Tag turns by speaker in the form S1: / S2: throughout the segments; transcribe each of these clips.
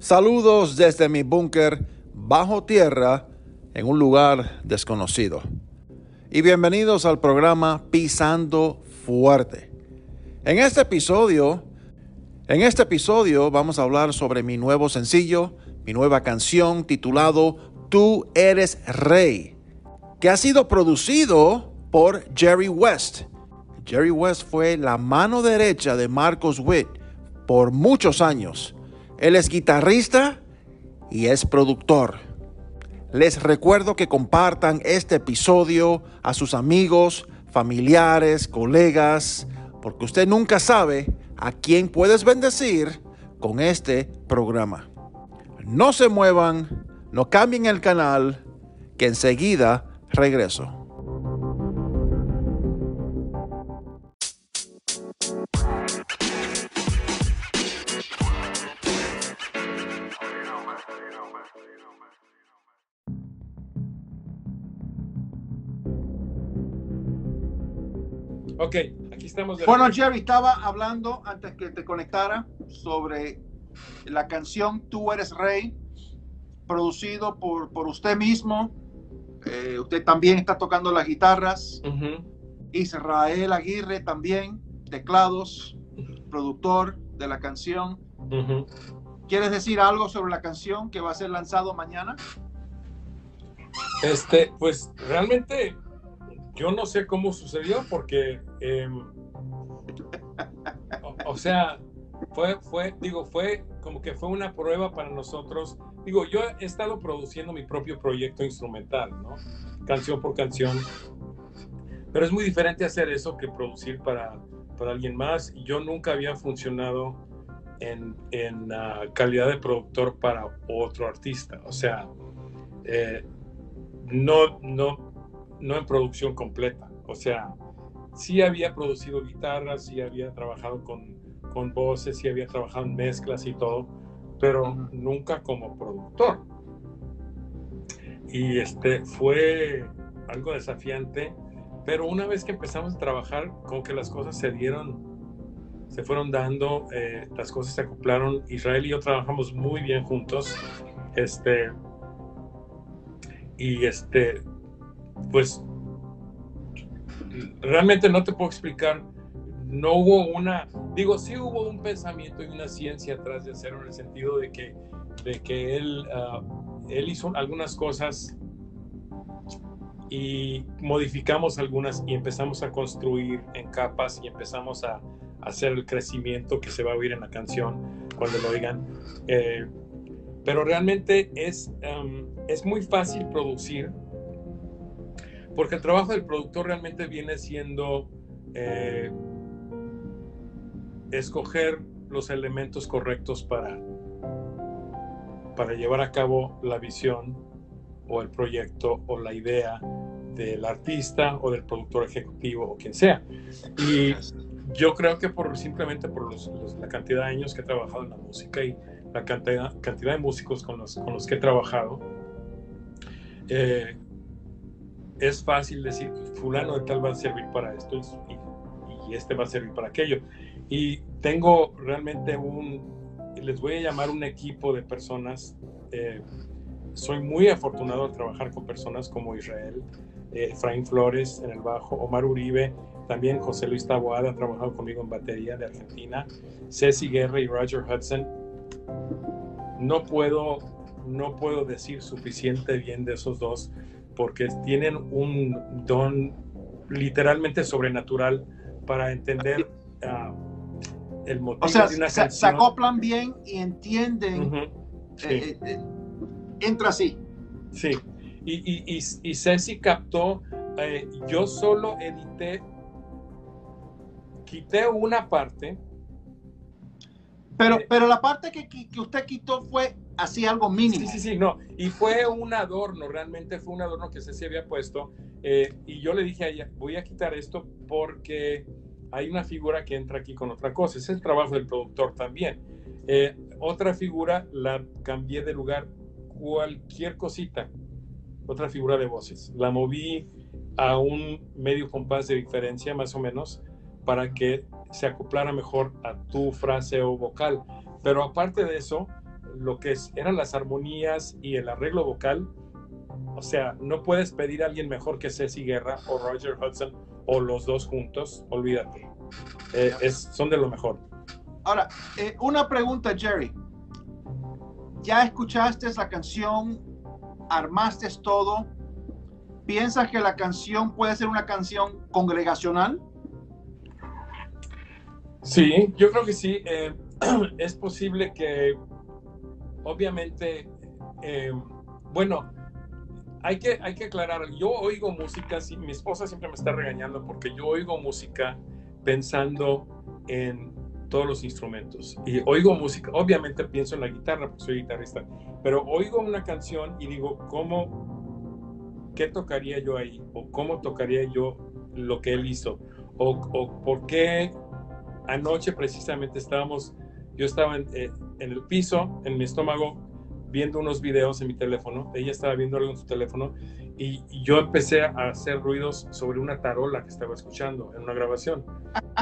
S1: Saludos desde mi búnker bajo tierra en un lugar desconocido. Y bienvenidos al programa Pisando Fuerte. En este episodio, en este episodio vamos a hablar sobre mi nuevo sencillo, mi nueva canción titulado Tú eres rey, que ha sido producido por Jerry West. Jerry West fue la mano derecha de Marcos Witt por muchos años. Él es guitarrista y es productor. Les recuerdo que compartan este episodio a sus amigos, familiares, colegas, porque usted nunca sabe a quién puedes bendecir con este programa. No se muevan, no cambien el canal, que enseguida regreso.
S2: Ok, aquí estamos.
S1: bueno, Jerry, estaba hablando antes que te conectara sobre la canción Tú eres rey, producido por, por usted mismo. Eh, usted también está tocando las guitarras. Israel Aguirre también, teclados, productor de la canción. ¿Quieres decir algo sobre la canción que va a ser lanzado mañana?
S2: Este, pues realmente yo no sé cómo sucedió porque, em, o, sea, fue, fue, digo, fue como que fue una prueba para nosotros. Digo, yo he estado produciendo mi propio proyecto instrumental, ¿no? Canción por canción. Pero es muy diferente hacer eso que producir para, para alguien más. Yo nunca había funcionado en, en calidad de productor para otro artista. O sea, eh, no, no, no en producción completa. O sea, sí había producido guitarras, sí había trabajado con, con voces, sí había trabajado en mezclas y todo, pero nunca como productor. Y este fue algo desafiante, pero una vez que empezamos a trabajar, como que las cosas se dieron, se fueron dando, eh, las cosas se acoplaron. Israel y yo trabajamos muy bien juntos. Este, y este, pues realmente no te puedo explicar. No hubo una, digo, sí hubo un pensamiento y una ciencia atrás de hacerlo en el sentido de que, de que él, ah, él hizo algunas cosas y modificamos algunas y empezamos a construir en capas y empezamos a, hacer el crecimiento que se va a oír en la canción cuando lo oigan. Eh, pero realmente es, es muy fácil producir porque el trabajo del productor realmente viene siendo eh, escoger los elementos correctos para, para llevar a cabo la visión o el proyecto o la idea del artista o del productor ejecutivo o quien sea. Y yo creo que por simplemente por la cantidad de años que he trabajado en la música y la cantidad, cantidad de músicos con los, con los que he trabajado, eh, es fácil decir, fulano de tal va a servir para esto y, este va a servir para aquello. Y tengo realmente un, les voy a llamar un equipo de personas. Eh, soy muy afortunado de trabajar con personas como Israel, eh, Efraín Flores en el bajo, Omar Uribe, también José Luis Taboada ha trabajado conmigo en batería de Argentina, Ceci Guerra y Roger Hudson. No puedo, no puedo decir suficiente bien de esos dos porque tienen un don literalmente sobrenatural para entender uh, el motivo
S1: o sea,
S2: de una
S1: se, canción. se acoplan bien y entienden. Uh -huh. sí. eh, eh, entra así.
S2: Sí. Y, y, y, y Ceci captó, eh, yo solo edité, quité una parte
S3: Pero, pero la parte que, que, usted quitó fue así algo mínimo.
S2: Sí, sí, sí, no. Y fue un adorno, realmente fue un adorno que se había puesto. Eh, y yo le dije a ella, voy a quitar esto porque hay una figura que entra aquí con otra cosa. Es el trabajo del productor también. Eh, otra figura la cambié de lugar, cualquier cosita, otra figura de voces. La moví a un medio compás de diferencia, más o menos, para que se acoplara mejor a tu frase o vocal. Pero aparte de eso, lo que eran las armonías y el arreglo vocal, o sea, no puedes pedir a alguien mejor que Ceci Guerra o Roger Hudson o los dos juntos, olvídate. Eh, es, son de lo mejor.
S3: Ahora, eh, una pregunta, Jerry. ¿Ya escuchaste la canción? ¿Armaste todo? ¿Piensas que la canción puede ser una canción congregacional?
S2: Sí, yo creo que sí. Eh, es posible que, obviamente, eh, bueno, hay que, hay que aclarar, yo oigo música, sí, mi esposa siempre me está regañando porque yo oigo música pensando en todos los instrumentos. Y oigo música, obviamente pienso en la guitarra porque soy guitarrista, pero oigo una canción y digo, ¿cómo, qué tocaría yo ahí? ¿O cómo tocaría yo lo que él hizo? ¿O, o por qué anoche precisamente estábamos, yo estaba eh, en, el piso, en mi estómago, viendo unos videos en mi teléfono, ella estaba viendo algo en su teléfono y, yo empecé a hacer ruidos sobre una tarola que estaba escuchando en una grabación.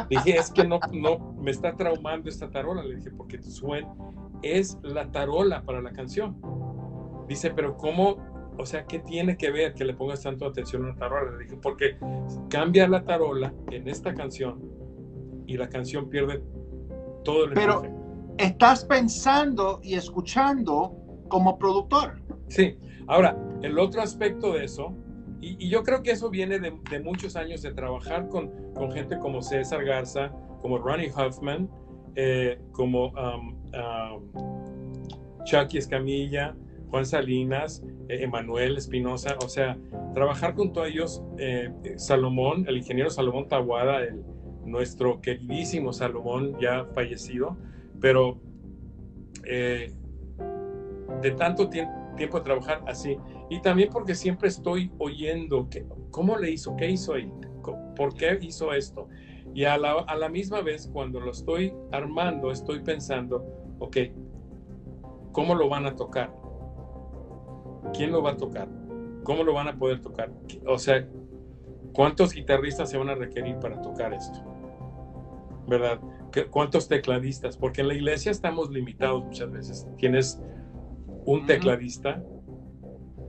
S2: Dije, es que no, no, me está traumando esta tarola, le dije, porque suena, es la tarola para la canción. Dice, pero ¿cómo? O sea, ¿qué tiene que ver que le pongas tanto atención a una tarola? Le dije, porque cambia la tarola en esta canción y la canción pierde todo el
S3: Pero estás pensando y escuchando como productor.
S2: Sí, ahora, el otro aspecto de eso, y, yo creo que eso viene de, muchos años de trabajar con, con, gente como César Garza, como Ronnie Huffman, eh, como um, um, Chucky Escamilla, Juan Salinas, eh, Emanuel Espinosa, o sea, trabajar con todos ellos, eh, Salomón, el ingeniero Salomón Taguada, el, nuestro queridísimo Salomón ya fallecido, pero eh, de tanto tiempo de trabajar así, y también porque siempre estoy oyendo que, cómo le hizo, qué hizo ahí, por qué hizo esto. Y a la, a la misma vez, cuando lo estoy armando, estoy pensando, ok, ¿cómo lo van a tocar? ¿Quién lo va a tocar? ¿Cómo lo van a poder tocar? O sea, ¿cuántos guitarristas se van a requerir para tocar esto? ¿verdad? ¿Cuántos tecladistas? Porque en la iglesia estamos limitados muchas veces. Tienes un tecladista,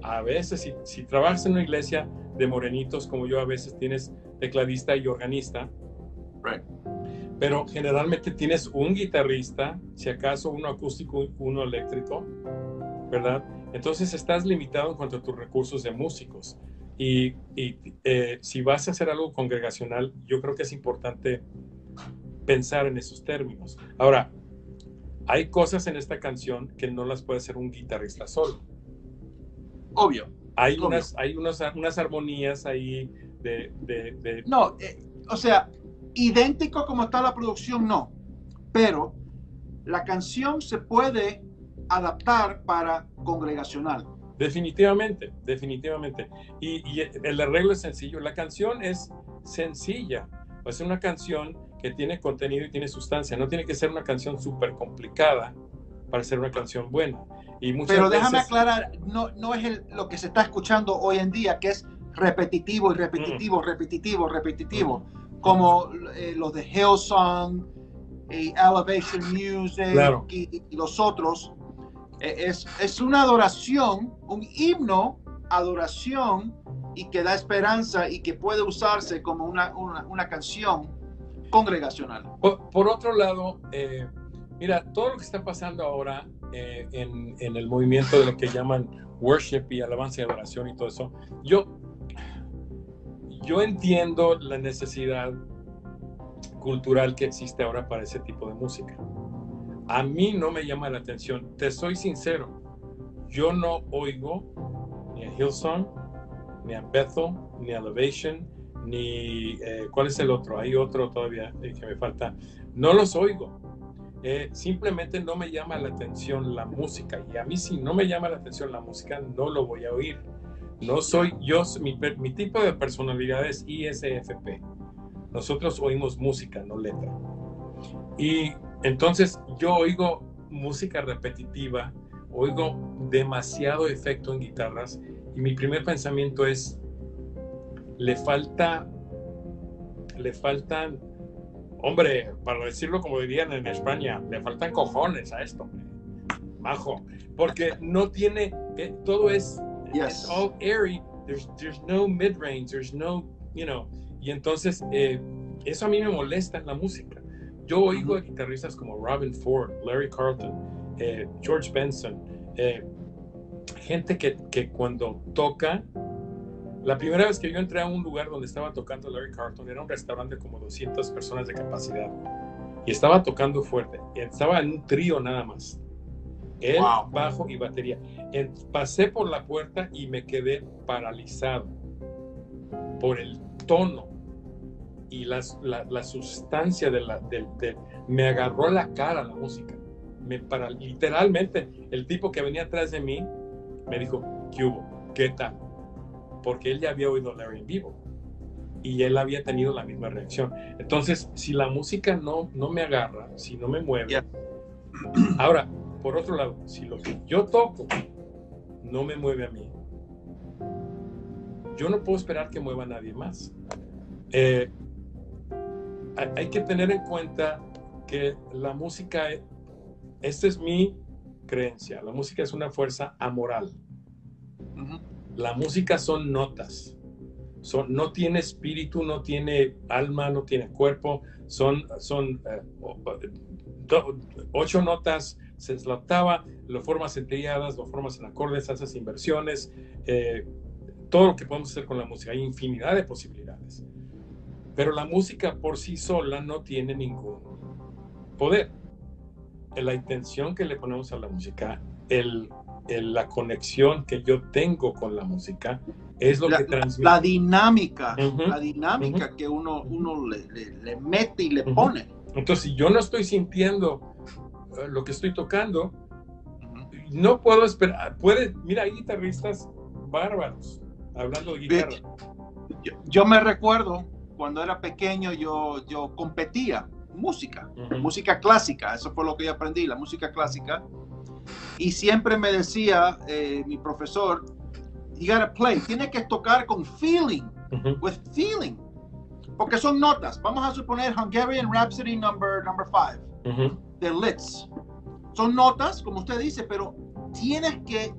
S2: a veces si, si, trabajas en una iglesia de morenitos como yo, a veces tienes tecladista y organista. Pero generalmente tienes un guitarrista, si acaso uno acústico, uno eléctrico, ¿verdad? Entonces estás limitado en cuanto a tus recursos de músicos. Y, y eh, si vas a hacer algo congregacional, yo creo que es importante pensar en esos términos. Ahora, hay cosas en esta canción que no las puede hacer un guitarrista solo.
S3: Obvio.
S2: Hay, Unas, hay unas, unas armonías ahí de... de,
S3: No, eh, o sea, idéntico como está la producción, no. Pero la canción se puede adaptar para congregacional.
S2: Definitivamente, definitivamente. Y, y, el arreglo es sencillo. La canción es sencilla. Es una canción que tiene contenido y tiene sustancia. No tiene que ser una canción súper complicada para ser una canción buena. Y
S3: Pero déjame aclarar, no, no es lo que se está escuchando hoy en día, que es repetitivo y repetitivo, mm. repetitivo, repetitivo, mm. como eh, los de Hillsong, y Elevation Music y, los otros. Eh, es, es una adoración, un himno, adoración, y que da esperanza y que puede usarse como una, una, canción congregacional.
S2: Por, otro lado, eh, mira, todo lo que está pasando ahora eh, en, en, el movimiento de lo que llaman worship y alabanza y adoración y todo eso, yo, yo entiendo la necesidad cultural que existe ahora para ese tipo de música. A mí no me llama la atención, te soy sincero, yo no oigo ni a Hillsong, ni a Bethel, ni a Elevation, ni eh, cuál es el otro, hay otro todavía eh, que me falta. No los oigo. eh, simplemente no me llama la atención la música. Y a mí si no me llama la atención la música, no lo voy a oír. No soy yo, mi, mi tipo de personalidad es ISFP. Nosotros oímos música, no letra. Y entonces yo oigo música repetitiva, oigo demasiado efecto en guitarras y mi primer pensamiento es, le falta, le faltan, hombre, para decirlo como dirían en España, le faltan cojones a esto, majo, porque no tiene, eh, todo es,
S3: Yes.
S2: all airy, there's, there's no mid-range, there's no, you know, y entonces eh, eso a mí me molesta en la música. Yo oigo a guitarristas como Robin Ford, Larry Carlton, eh, George Benson, eh, gente que, que cuando toca, la primera vez que yo entré a un lugar donde estaba tocando Larry Carlton era un restaurante de como 200 personas de capacidad y estaba tocando fuerte, y estaba en un trío nada más. Él,
S3: Wow.
S2: bajo y batería. En- pasé por la puerta y me quedé paralizado por el tono y las- la, la sustancia de la, del- me agarró la cara la música. Me para, literalmente, el tipo que venía atrás de mí me dijo, ¿qué hubo? ¿Qué tal? Porque él ya había oído a Larry en vivo y él había tenido la misma reacción. Entonces, si la música no, no me agarra, si no me mueve,
S3: Yeah.
S2: ahora, por otro lado, si lo que yo toco no me mueve a mí, yo no puedo esperar que mueva a nadie más. Eh, hay, hay que tener en cuenta que la música, esta es mi creencia, la música es una fuerza amoral. La música son notas. Son, no tiene espíritu, no tiene alma, no tiene cuerpo. Son, son eh, do- ocho notas, se es la octava, lo formas en triadas, lo formas en acordes, haces inversiones, eh, todo lo que podemos hacer con la música. Hay infinidad de posibilidades. Pero la música por sí sola no tiene ningún poder. La intención que le ponemos a la música, el, el- la conexión que yo tengo con la música, es lo
S3: La-
S2: que transmite.
S3: La dinámica, la dinámica que uno, uno le, le- le mete y le pone.
S2: Entonces, si yo no estoy sintiendo eh, lo que estoy tocando, no puedo esperar. Puede, mira, hay guitarristas bárbaros hablando de guitarra.
S3: Yo, yo me recuerdo cuando era pequeño, yo, yo competía música, música clásica, eso fue lo que yo aprendí, la música clásica. Y siempre me decía eh, mi profesor, you gotta play, tienes que tocar con feeling, with feeling, porque son notas. Vamos a suponer Hungarian Rhapsody number, number five.
S2: Ujú.
S3: de Litz. Son notas, como usted dice, pero tienes que,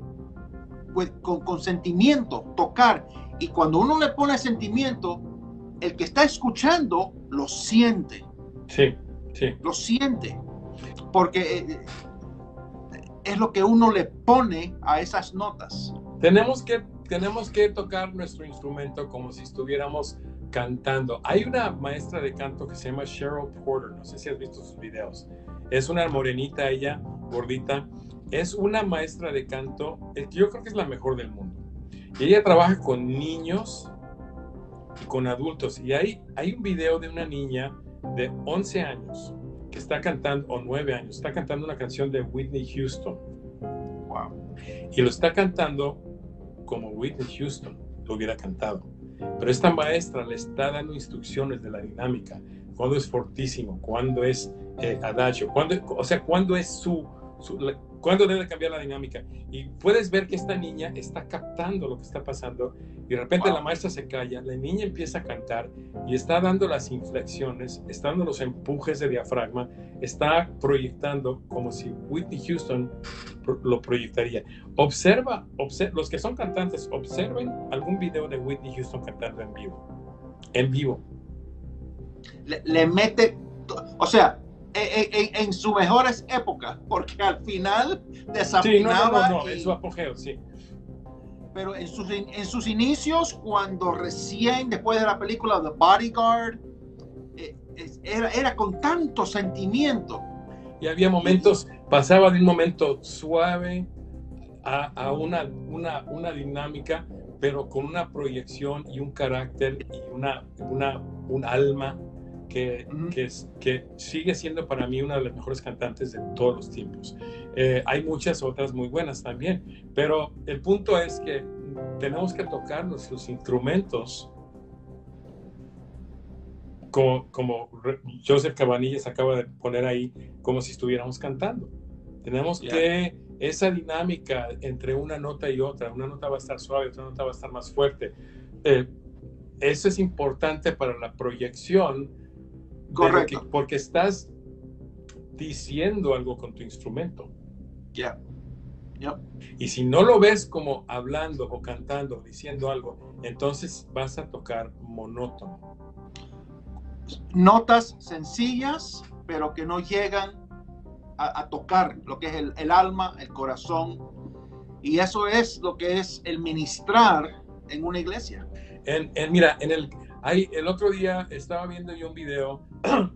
S3: pues, con, con sentimiento, tocar. Y cuando uno le pone sentimiento, el que está escuchando lo siente,
S2: Sí, sí.
S3: lo siente. Porque eh, es lo que uno le pone a esas notas.
S2: Tenemos que, tenemos que tocar nuestro instrumento como si estuviéramos cantando. Hay una maestra de canto que se llama Cheryl Porter, no sé si has visto sus videos. Es una morenita ella, gordita. Es una maestra de canto, eh, yo creo que es la mejor del mundo. Y ella trabaja con niños y con adultos. Y hay, hay un video de una niña de 11 años que está cantando, o 9 años, está cantando una canción de Whitney Houston.
S3: Wow.
S2: Y lo está cantando como Whitney Houston lo hubiera cantado. Pero esta maestra le está dando instrucciones de la dinámica, cuándo es fortísimo, cuándo es eh, adagio, cuándo, o sea, cuándo es su, su la- cuándo debe cambiar la dinámica. Y puedes ver que esta niña está captando lo que está pasando y de repente
S3: Wow.
S2: la maestra se calla, la niña empieza a cantar y está dando las inflexiones, está dando los empujes de diafragma, está proyectando como si Whitney Houston lo proyectaría. Observa, obser- los que son cantantes, observen algún video de Whitney Houston cantando en vivo. En vivo.
S3: Le, le mete, o sea, en, en- en sus mejores épocas, porque al final
S2: Sí, no, no,
S3: desafinaba.
S2: no,
S3: y-
S2: en su apogeo, sí.
S3: pero en sus, in- en sus inicios, cuando recién después de la película The Bodyguard, eh, era, era con tanto sentimiento.
S2: Y había momentos, pasaba de un momento suave a, a una, una, una dinámica, pero con una proyección y un carácter y una, una, un alma que, que, que, sigue siendo para mí una de las mejores cantantes de todos los tiempos. Eh, hay muchas otras muy buenas también, pero el punto es que tenemos que tocar nuestros instrumentos como, como Joseph Cabanillas acaba de poner ahí, como si estuviéramos cantando. Tenemos que esa dinámica entre una nota y otra, una nota va a estar suave, otra nota va a estar más fuerte. Eh, eso es importante para la proyección.
S3: Correcto.
S2: porque estás diciendo algo con tu instrumento.
S3: Ya.
S2: Y si no lo ves como hablando o cantando, diciendo algo, entonces vas a tocar monótono.
S3: Notas sencillas, pero que no llegan a, tocar lo que es el, alma, el corazón. Y eso es lo que es el ministrar en una iglesia.
S2: En, mira, en el, hay, el otro día estaba viendo yo un video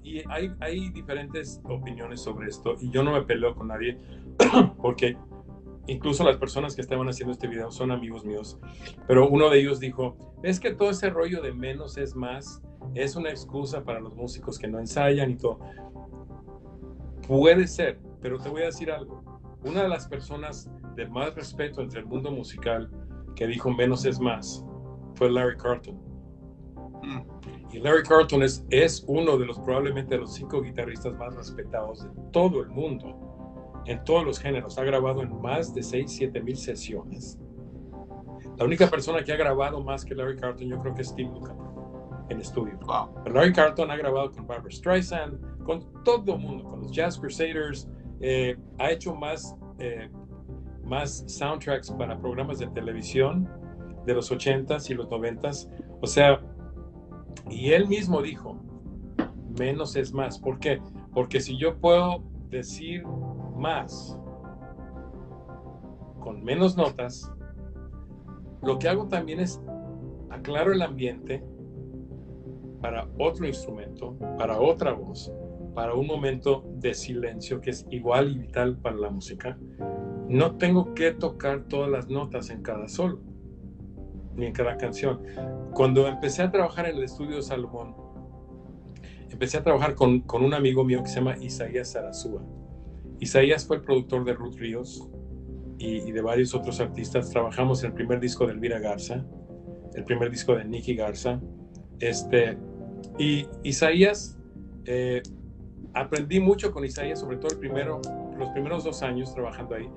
S2: y hay, hay diferentes opiniones sobre esto y yo no me peleo con nadie porque incluso las personas que estaban haciendo este video son amigos míos, pero uno de ellos dijo, es que todo ese rollo de menos es más es una excusa para los músicos que no ensayan y todo. Puede ser, pero te voy a decir algo. Una de las personas de más respeto entre el mundo musical que dijo menos es más fue Larry Carlton. Y Larry Carlton es, es uno de los probablemente los cinco guitarristas más respetados de todo el mundo, en todos los géneros. Ha grabado en más de 6, 7 mil sesiones. La única persona que ha grabado más que Larry Carlton yo creo que es Steve Lukather en estudio. Larry Carlton ha grabado con Barbara Streisand, con todo el mundo, con los Jazz Crusaders, eh, ha hecho más, eh, más soundtracks para programas de televisión de los 80s y los 90s. O sea, y él mismo dijo, menos es más. ¿Por qué? Porque si yo puedo decir más con menos notas, lo que hago también es aclaro el ambiente para otro instrumento, para otra voz, para un momento de silencio que es igual y vital para la música, no tengo que tocar todas las notas en cada solo, ni en cada canción. Cuando empecé a trabajar en el estudio de Salomón, empecé a trabajar con, con un amigo mío que se llama Isaías Sarazúa. Isaías fue el productor de Ruth Ríos y, y, de varios otros artistas. Trabajamos en el primer disco de Elvira Garza, el primer disco de Nicky Garza. Este, y Isaías, eh, aprendí mucho con Isaías, sobre todo el primero, los primeros dos años trabajando ahí.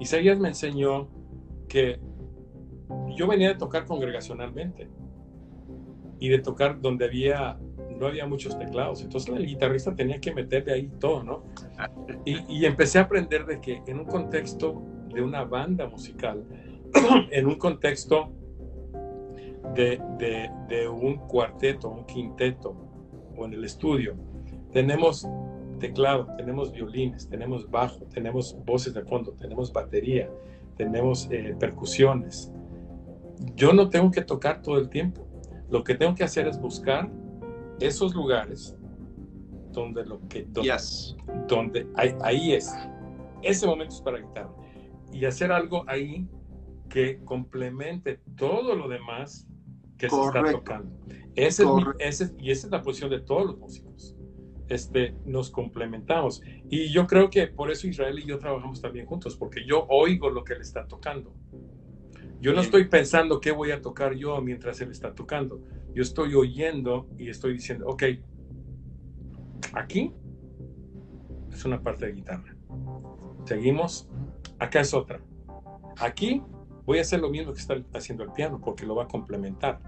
S2: Isaías me enseñó que yo venía de tocar congregacionalmente y de tocar donde había no había muchos teclados, entonces el guitarrista tenía que meterle ahí todo, ¿no? Y, empecé a aprender de que en un contexto de una banda musical, en un contexto de, un cuarteto, un quinteto o en el estudio, tenemos teclado, tenemos violines, tenemos bajo, tenemos voces de fondo, tenemos batería, tenemos eh, percusiones. Yo no tengo que tocar todo el tiempo. Lo que tengo que hacer es buscar esos lugares donde lo que donde, ahí, es. Ese momento es para guitarra. Y hacer algo ahí que complemente todo lo demás que se está tocando. Ese es y esa es la posición de todos los músicos. Este, nos complementamos. Y yo creo que por eso Israel y yo trabajamos también juntos, porque yo oigo lo que él está tocando. Yo no estoy pensando qué voy a tocar yo mientras él está tocando. Yo estoy oyendo y estoy diciendo, ok, aquí es una parte de guitarra. Seguimos, acá es otra. Aquí voy a hacer lo mismo que está haciendo el piano porque lo va a complementar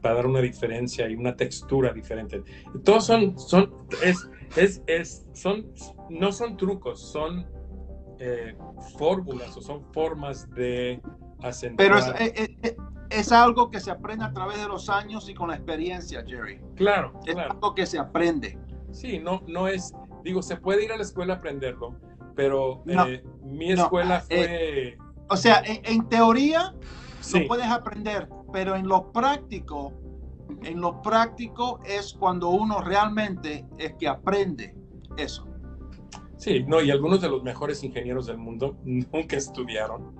S2: para dar una diferencia y una textura diferente. Todos son, son, es, es, es, son, no son trucos, son eh, fórmulas o son formas de acentuar.
S3: Pero es, es, eh, eh, es, algo que se aprende a través de los años y con la experiencia, Jerry.
S2: Claro,
S3: es algo que se aprende.
S2: Sí, no, no es, digo, se puede ir a la escuela a aprenderlo, pero mi escuela fue
S3: o sea, en, teoría lo puedes aprender, pero en lo práctico, en lo práctico es cuando uno realmente es que aprende eso.
S2: Sí, no, y algunos de los mejores ingenieros del mundo nunca estudiaron.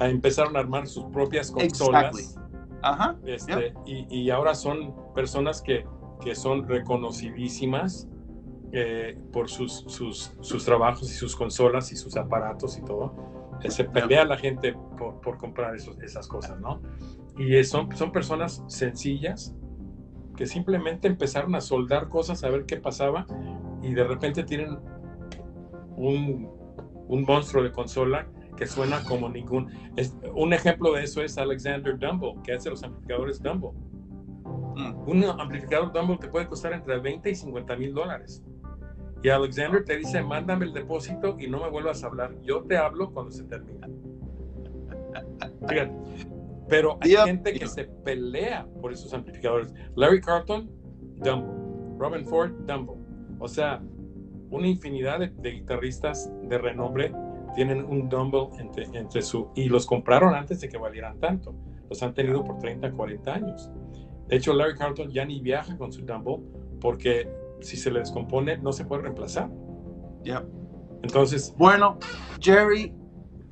S2: Empezaron a armar sus propias consolas. Ajá. Este, y, y, ahora son personas que que son reconocidísimas eh, por sus, sus, sus, trabajos y sus consolas y sus aparatos y todo. Eh, se pelea la gente por, por comprar esos, esas cosas, ¿no? Y son, son personas sencillas que simplemente empezaron a soldar cosas a ver qué pasaba y de repente tienen un, un monstruo de consola que suena como ningún. un ejemplo de eso es Alexander Dumble, que hace los amplificadores Dumble. Mm. Un amplificador Dumble te puede costar entre 20 y 50 mil dólares. Y Alexander te dice, mándame el depósito y no me vuelvas a hablar. Yo te hablo cuando se termina. Pero hay gente que se pelea por esos amplificadores. Larry Carlton, Dumble. Robin Ford, Dumble. O sea, una infinidad de guitarristas de renombre tienen un Dumble entre, entre su... Y los compraron antes de que valieran tanto. Los han tenido por 30, 40 años. De hecho, Larry Carlton ya ni viaja con su Dumble porque si se le descompone no se puede reemplazar.
S3: Ya.
S2: Entonces...
S3: Bueno, Jerry,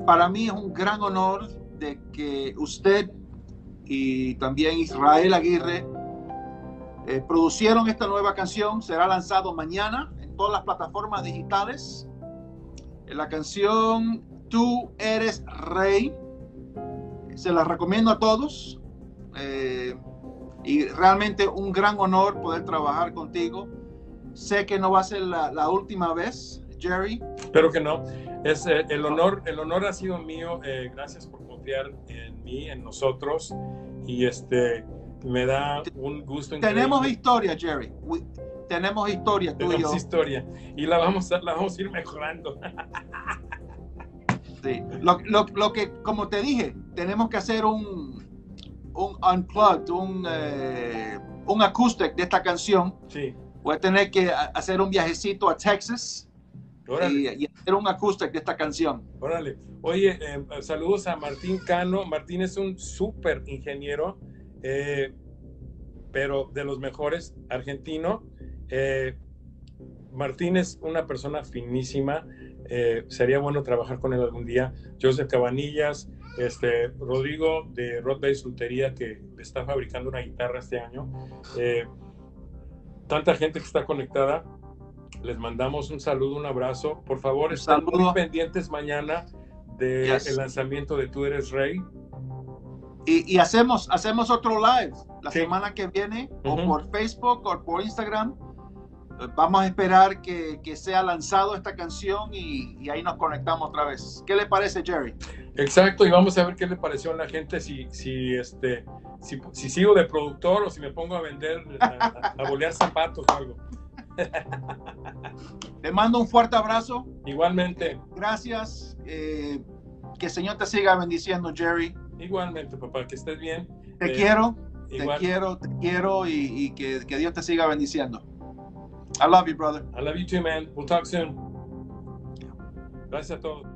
S3: para mí es un gran honor de que usted y también Israel Aguirre eh, producieron esta nueva canción. Será lanzado mañana en todas las plataformas digitales la canción Tú eres rey. Se la recomiendo a todos. Eh, y realmente un gran honor poder trabajar contigo. Sé que no va a ser la, última vez, Jerry.
S2: Espero que no. Es, eh, el, honor, el honor ha sido mío. Eh, gracias por confiar en mí, en nosotros. Y este me da un gusto
S3: increíble. Tenemos historia, Jerry tenemos historia
S2: tú y yo. historia y la vamos a, la vamos a ir mejorando.
S3: Sí, lo, lo, lo, que, como te dije, tenemos que hacer un, un unplugged, un, eh, un acoustic de esta canción.
S2: Sí.
S3: Voy a tener que hacer un viajecito a Texas y, y, hacer un acoustic de esta canción.
S2: Órale. Oye, eh, saludos a Martín Cano. Martín es un súper ingeniero, eh, pero de los mejores, argentino. Eh, Martín es una persona finísima, eh, sería bueno trabajar con él algún día. Joseph Cabanillas, este, Rodrigo de Rod Bay Soltería, que está fabricando una guitarra este año. Eh, tanta gente que está conectada, les mandamos un saludo, un abrazo. Por favor, estén muy pendientes mañana del lanzamiento de Tú Eres Rey.
S3: Y, hacemos, hacemos otro live la semana que viene, o por Facebook o por Instagram Vamos a esperar que, que sea lanzado esta canción y, y, ahí nos conectamos otra vez. ¿Qué le parece, Jerry?
S2: Exacto, y vamos a ver qué le pareció a la gente si, si, este, si, si sigo de productor o si me pongo a vender, a, a bolear zapatos o algo.
S3: Te mando un fuerte abrazo.
S2: Igualmente.
S3: Gracias. Eh, que el Señor te siga bendiciendo, Jerry.
S2: Igualmente, papá, que estés bien.
S3: Te eh, quiero, te quiero, te quiero y, y que, que Dios te siga bendiciendo. I love you, brother.
S2: I love you too, man. We'll talk soon. Gracias a todos.